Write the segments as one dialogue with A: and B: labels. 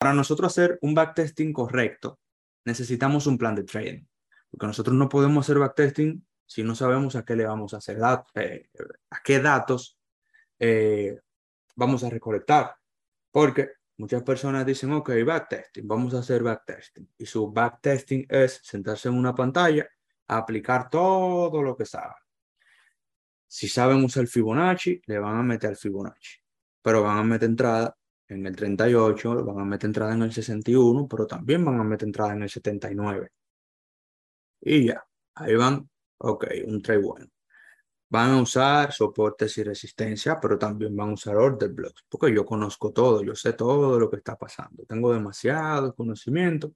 A: Para nosotros hacer un backtesting correcto, necesitamos un plan de trading, porque nosotros no podemos hacer backtesting si no sabemos a qué le vamos a hacer, eh, a qué datos eh, vamos a recolectar. Porque muchas personas dicen, ok, backtesting, vamos a hacer backtesting. Y su backtesting es sentarse en una pantalla aplicar todo lo que saben. Si saben usar Fibonacci, le van a meter Fibonacci, pero van a meter entrada en el 38, van a meter entrada en el 61, pero también van a meter entrada en el 79. Y ya, ahí van, ok, un trade bueno. Van a usar soportes y resistencia, pero también van a usar order blocks, porque yo conozco todo, yo sé todo lo que está pasando. Tengo demasiado conocimiento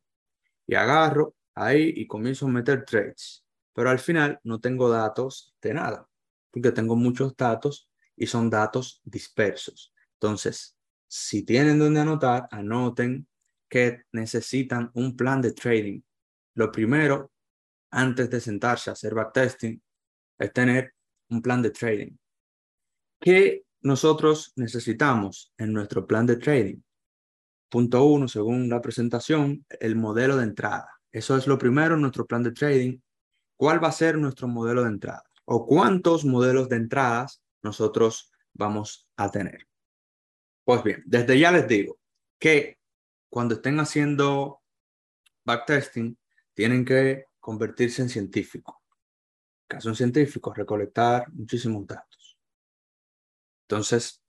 A: y agarro ahí y comienzo a meter trades. Pero al final no tengo datos de nada, porque tengo muchos datos y son datos dispersos. Entonces, si tienen donde anotar, anoten que necesitan un plan de trading. Lo primero, antes de sentarse a hacer backtesting, es tener un plan de trading. ¿Qué nosotros necesitamos en nuestro plan de trading? Punto uno, según la presentación, el modelo de entrada. Eso es lo primero en nuestro plan de trading. ¿Cuál va a ser nuestro modelo de entrada? ¿O cuántos modelos de entradas nosotros vamos a tener? Pues bien, desde ya les digo que cuando estén haciendo backtesting, tienen que convertirse en científicos caso un científico, recolectar muchísimos datos. Entonces,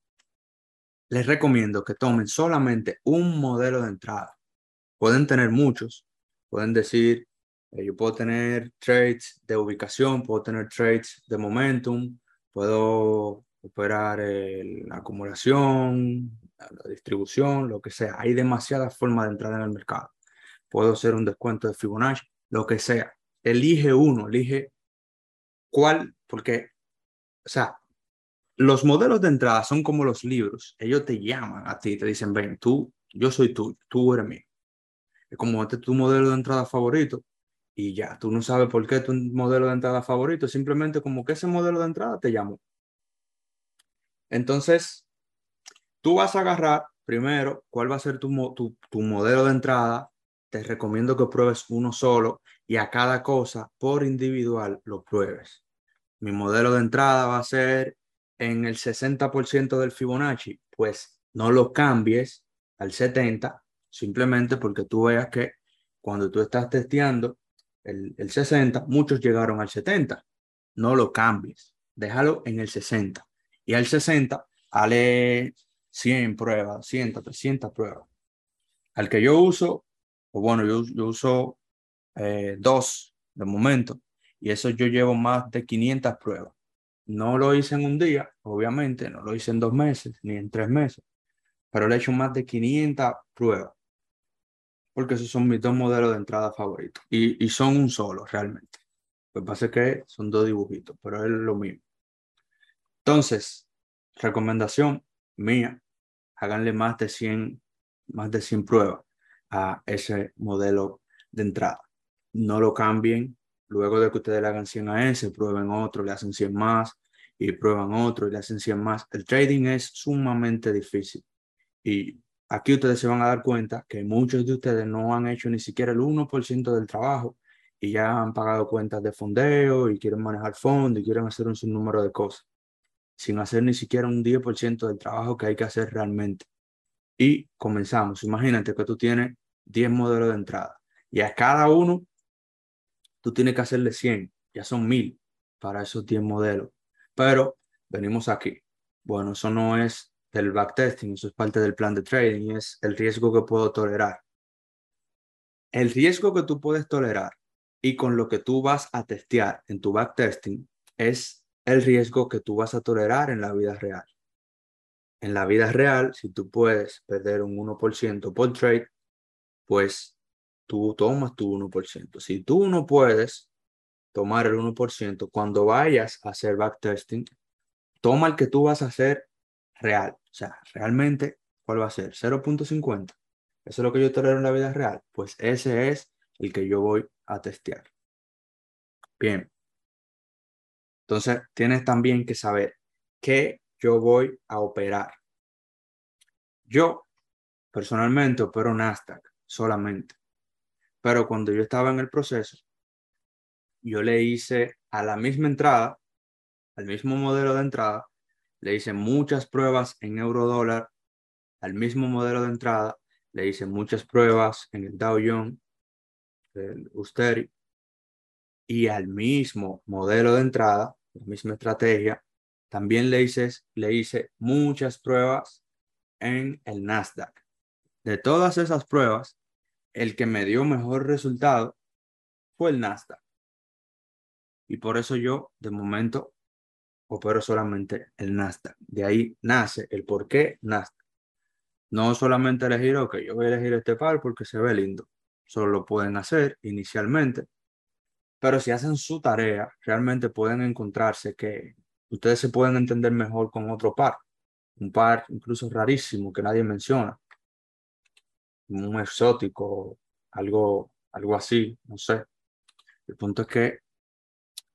A: les recomiendo que tomen solamente un modelo de entrada. Pueden tener muchos, pueden decir, eh, yo puedo tener trades de ubicación, puedo tener trades de momentum, puedo operar la acumulación, la distribución, lo que sea. Hay demasiadas formas de entrar en el mercado. Puedo hacer un descuento de Fibonacci, lo que sea. Elige uno, elige cuál, porque, o sea, los modelos de entrada son como los libros. Ellos te llaman a ti, te dicen, ven, tú, yo soy tú, tú eres mío. Es como este es tu modelo de entrada favorito y ya, tú no sabes por qué tu modelo de entrada favorito, simplemente como que ese modelo de entrada te llamó. Entonces, tú vas a agarrar primero cuál va a ser tu, tu, tu modelo de entrada. Te recomiendo que pruebes uno solo y a cada cosa por individual lo pruebes mi modelo de entrada va a ser en el 60% del Fibonacci, pues no lo cambies al 70, simplemente porque tú veas que cuando tú estás testeando el, el 60, muchos llegaron al 70. No lo cambies, déjalo en el 60. Y al 60, dale 100 pruebas, 100, 300 pruebas. Al que yo uso, o bueno, yo, yo uso eh, dos de momento, y eso yo llevo más de 500 pruebas. No lo hice en un día, obviamente, no lo hice en dos meses ni en tres meses, pero le he hecho más de 500 pruebas, porque esos son mis dos modelos de entrada favoritos y, y son un solo realmente. Lo que pasa es que son dos dibujitos, pero es lo mismo. Entonces, recomendación mía, háganle más de 100, más de 100 pruebas a ese modelo de entrada. No lo cambien Luego de que ustedes le hagan 100 a ese, prueben otro, le hacen 100 más y prueban otro y le hacen 100 más. El trading es sumamente difícil. Y aquí ustedes se van a dar cuenta que muchos de ustedes no han hecho ni siquiera el 1% del trabajo y ya han pagado cuentas de fondeo y quieren manejar fondos y quieren hacer un sinnúmero de cosas sin hacer ni siquiera un 10% del trabajo que hay que hacer realmente. Y comenzamos. Imagínate que tú tienes 10 modelos de entrada y a cada uno tú tienes que hacerle 100, ya son 1000 para esos 10 modelos. Pero venimos aquí. Bueno, eso no es del backtesting, eso es parte del plan de trading, es el riesgo que puedo tolerar. El riesgo que tú puedes tolerar y con lo que tú vas a testear en tu backtesting es el riesgo que tú vas a tolerar en la vida real. En la vida real, si tú puedes perder un 1% por trade, pues tú tomas tu 1%. Si tú no puedes tomar el 1%, cuando vayas a hacer backtesting, toma el que tú vas a hacer real. O sea, realmente, ¿cuál va a ser? 0.50. Eso es lo que yo tolero en la vida real. Pues ese es el que yo voy a testear. Bien. Entonces, tienes también que saber qué yo voy a operar. Yo personalmente opero Nasdaq solamente. Pero cuando yo estaba en el proceso, yo le hice a la misma entrada, al mismo modelo de entrada, le hice muchas pruebas en euro dólar, al mismo modelo de entrada, le hice muchas pruebas en el Dow Jones, el Usteri, y al mismo modelo de entrada, la misma estrategia, también le hice, le hice muchas pruebas en el Nasdaq. De todas esas pruebas, el que me dio mejor resultado fue el Nasdaq. Y por eso yo, de momento, opero solamente el Nasdaq. De ahí nace el por qué Nasdaq. No solamente elegir, ok, yo voy a elegir este par porque se ve lindo. Solo lo pueden hacer inicialmente pero si hacen su tarea, realmente pueden encontrarse que ustedes se pueden entender mejor con otro par, un par incluso rarísimo que nadie menciona, un exótico, algo, algo así, no sé. El punto es que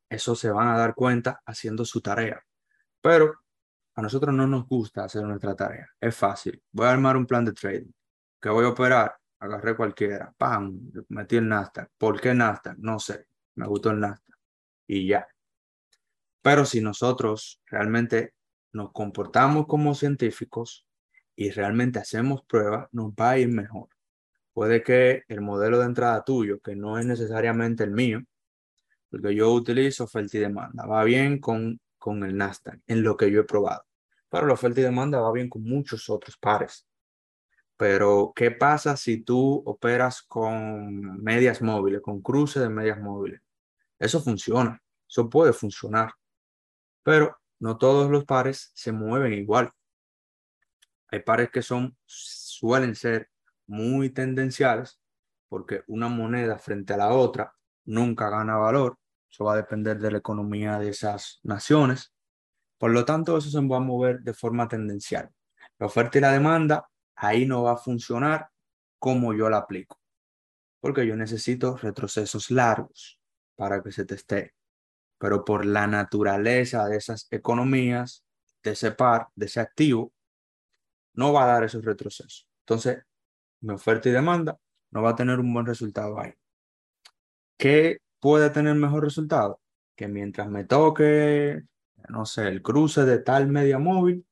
A: eso se van a dar cuenta haciendo su tarea. Pero a nosotros no nos gusta hacer nuestra tarea. Es fácil. Voy a armar un plan de trading. que voy a operar? Agarré cualquiera. ¡Pam! Metí el Nasdaq. ¿Por qué Nasdaq? No sé me gustó el Nasdaq y ya. Pero si nosotros realmente nos comportamos como científicos y realmente hacemos pruebas, nos va a ir mejor. Puede que el modelo de entrada tuyo, que no es necesariamente el mío, porque yo utilizo oferta y demanda, va bien con, con el Nasdaq, en lo que yo he probado. Pero la oferta y demanda va bien con muchos otros pares. Pero, ¿qué pasa si tú operas con medias móviles, con cruce de medias móviles? Eso funciona, eso puede funcionar, pero no todos los pares se mueven igual. Hay pares que son, suelen ser muy tendenciales porque una moneda frente a la otra nunca gana valor. Eso va a depender de la economía de esas naciones. Por lo tanto, eso se va a mover de forma tendencial. La oferta y la demanda, ahí no va a funcionar como yo la aplico. Porque yo necesito retrocesos largos para que se teste. Pero por la naturaleza de esas economías, de ese par, de ese activo, no va a dar esos retrocesos. Entonces, mi oferta y demanda no va a tener un buen resultado ahí. ¿Qué puede tener mejor resultado? Que mientras me toque, no sé, el cruce de tal media móvil,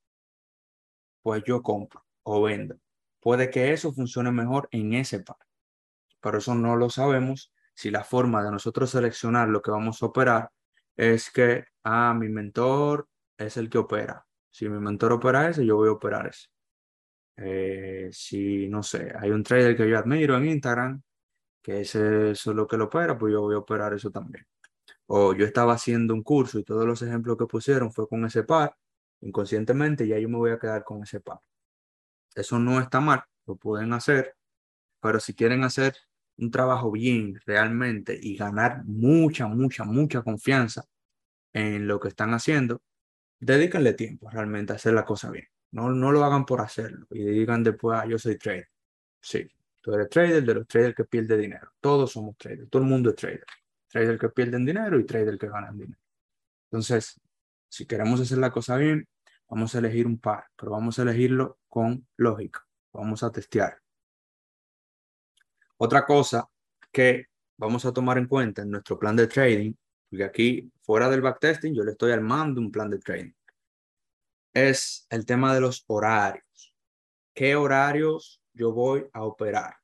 A: pues yo compro o vendo. Puede que eso funcione mejor en ese par. Pero eso no lo sabemos si la forma de nosotros seleccionar lo que vamos a operar es que, ah, mi mentor es el que opera. Si mi mentor opera ese, yo voy a operar ese. Eh, si, no sé, hay un trader que yo admiro en Instagram, que ese es lo que lo opera, pues yo voy a operar eso también. O yo estaba haciendo un curso y todos los ejemplos que pusieron fue con ese par, inconscientemente ya yo me voy a quedar con ese par. Eso no está mal, lo pueden hacer, pero si quieren hacer un trabajo bien realmente y ganar mucha, mucha, mucha confianza en lo que están haciendo, dedíquenle tiempo realmente a hacer la cosa bien. No, no lo hagan por hacerlo y digan después, ah, yo soy trader. Sí, tú eres trader de los traders que pierden dinero. Todos somos traders, todo el mundo es trader. Trader que pierden dinero y trader que ganan dinero. Entonces, si queremos hacer la cosa bien, vamos a elegir un par, pero vamos a elegirlo con lógica. Vamos a testear. Otra cosa que vamos a tomar en cuenta en nuestro plan de trading, porque aquí fuera del backtesting yo le estoy armando un plan de trading, es el tema de los horarios. ¿Qué horarios yo voy a operar?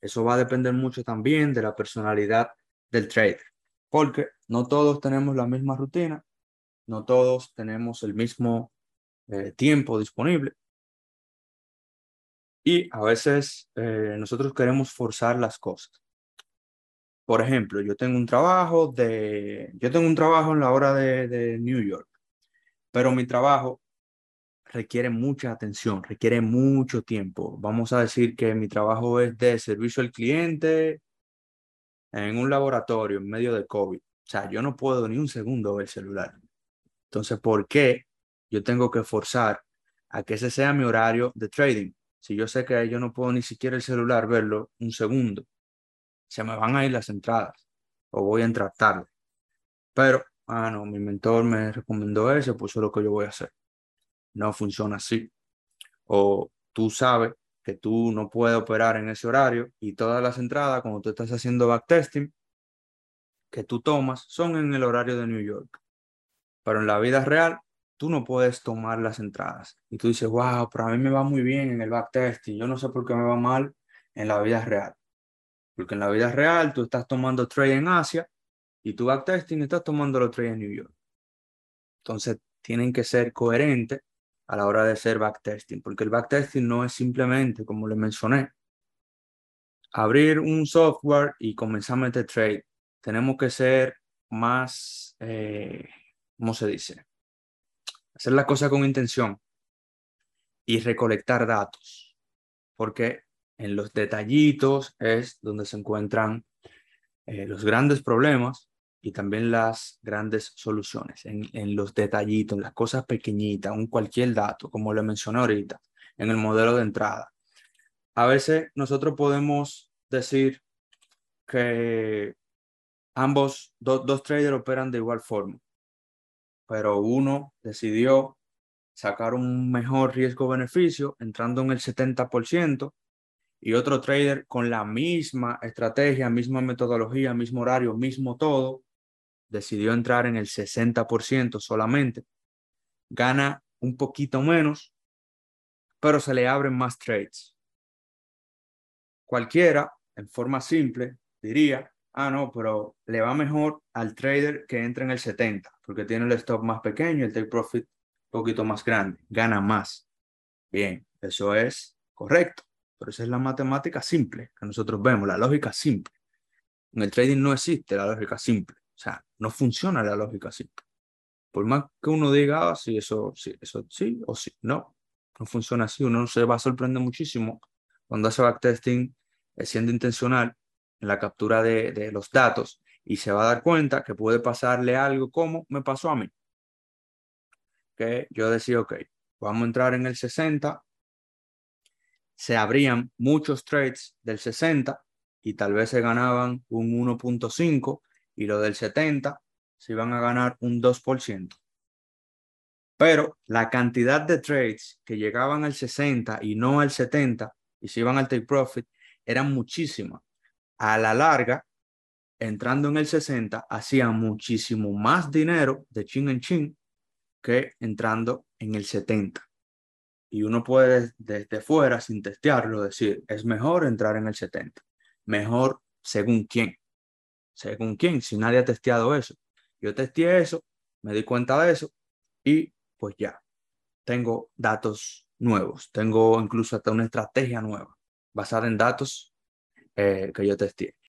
A: Eso va a depender mucho también de la personalidad del trader, porque no todos tenemos la misma rutina, no todos tenemos el mismo eh, tiempo disponible. Y a veces eh, nosotros queremos forzar las cosas. Por ejemplo, yo tengo un trabajo de, yo tengo un trabajo en la hora de, New York, pero mi trabajo requiere mucha atención, requiere mucho tiempo. Vamos a decir que mi trabajo es de servicio al cliente en un laboratorio en medio de COVID. O sea, yo no puedo ni un segundo ver el celular. Entonces, ¿por qué yo tengo que forzar a que ese sea mi horario de trading? Si yo sé que yo no puedo ni siquiera el celular verlo un segundo, se me van a ir las entradas o voy a entrar tarde. Pero, ah, no, mi mentor me recomendó eso, pues eso es lo que yo voy a hacer. No funciona así. O tú sabes que tú no puedes operar en ese horario y todas las entradas, cuando tú estás haciendo backtesting, que tú tomas son en el horario de New York. Pero en la vida real, tú no puedes tomar las entradas. Y tú dices, wow, pero a mí me va muy bien en el backtesting. Yo no sé por qué me va mal en la vida real. Porque en la vida real tú estás tomando trade en Asia y tu backtesting estás tomando los trades en New York. Entonces tienen que ser coherentes a la hora de hacer backtesting, porque el backtesting no es simplemente, como le mencioné, abrir un software y comenzar a meter trade. Tenemos que ser más, eh, ¿cómo se dice? Hacer la cosa con intención y recolectar datos, porque en los detallitos es donde se encuentran eh, los grandes problemas y también las grandes soluciones, en, en los detallitos, en las cosas pequeñitas, un cualquier dato, como le mencioné ahorita, en el modelo de entrada. A veces nosotros podemos decir que ambos, dos traders operan de igual forma, pero uno decidió sacar un mejor riesgo-beneficio entrando en el 70% y otro trader con la misma estrategia, misma metodología, mismo horario, mismo todo, decidió entrar en el 60% solamente. Gana un poquito menos, pero se le abren más trades. Cualquiera, en forma simple, diría, ah, no, pero le va mejor al trader que entra en el 70, porque tiene el stop más pequeño, el take profit un poquito más grande, gana más. Bien, eso es correcto. Pero esa es la matemática simple que nosotros vemos, la lógica simple. En el trading no existe la lógica simple. O sea, no funciona la lógica simple. Por más que uno diga, ah, sí, eso, sí, eso sí o sí, no, no funciona así. Uno se va a sorprender muchísimo cuando hace backtesting eh, siendo intencional en la captura de, de los datos y se va a dar cuenta que puede pasarle algo como me pasó a mí. Que yo decía, ok, vamos a entrar en el 60 se abrían muchos trades del 60 y tal vez se ganaban un 1.5 y lo del 70 se iban a ganar un 2%. Pero la cantidad de trades que llegaban al 60 y no al 70 y se iban al take profit eran muchísimas. A la larga, entrando en el 60, hacían muchísimo más dinero de chin en chin que entrando en el 70 y uno puede desde fuera, sin testearlo, decir, es mejor entrar en el 70. Mejor según quién. Según quién, si nadie ha testeado eso. Yo testé eso, me di cuenta de eso y pues ya, tengo datos nuevos, tengo incluso hasta una estrategia nueva basada en datos eh, que yo testé.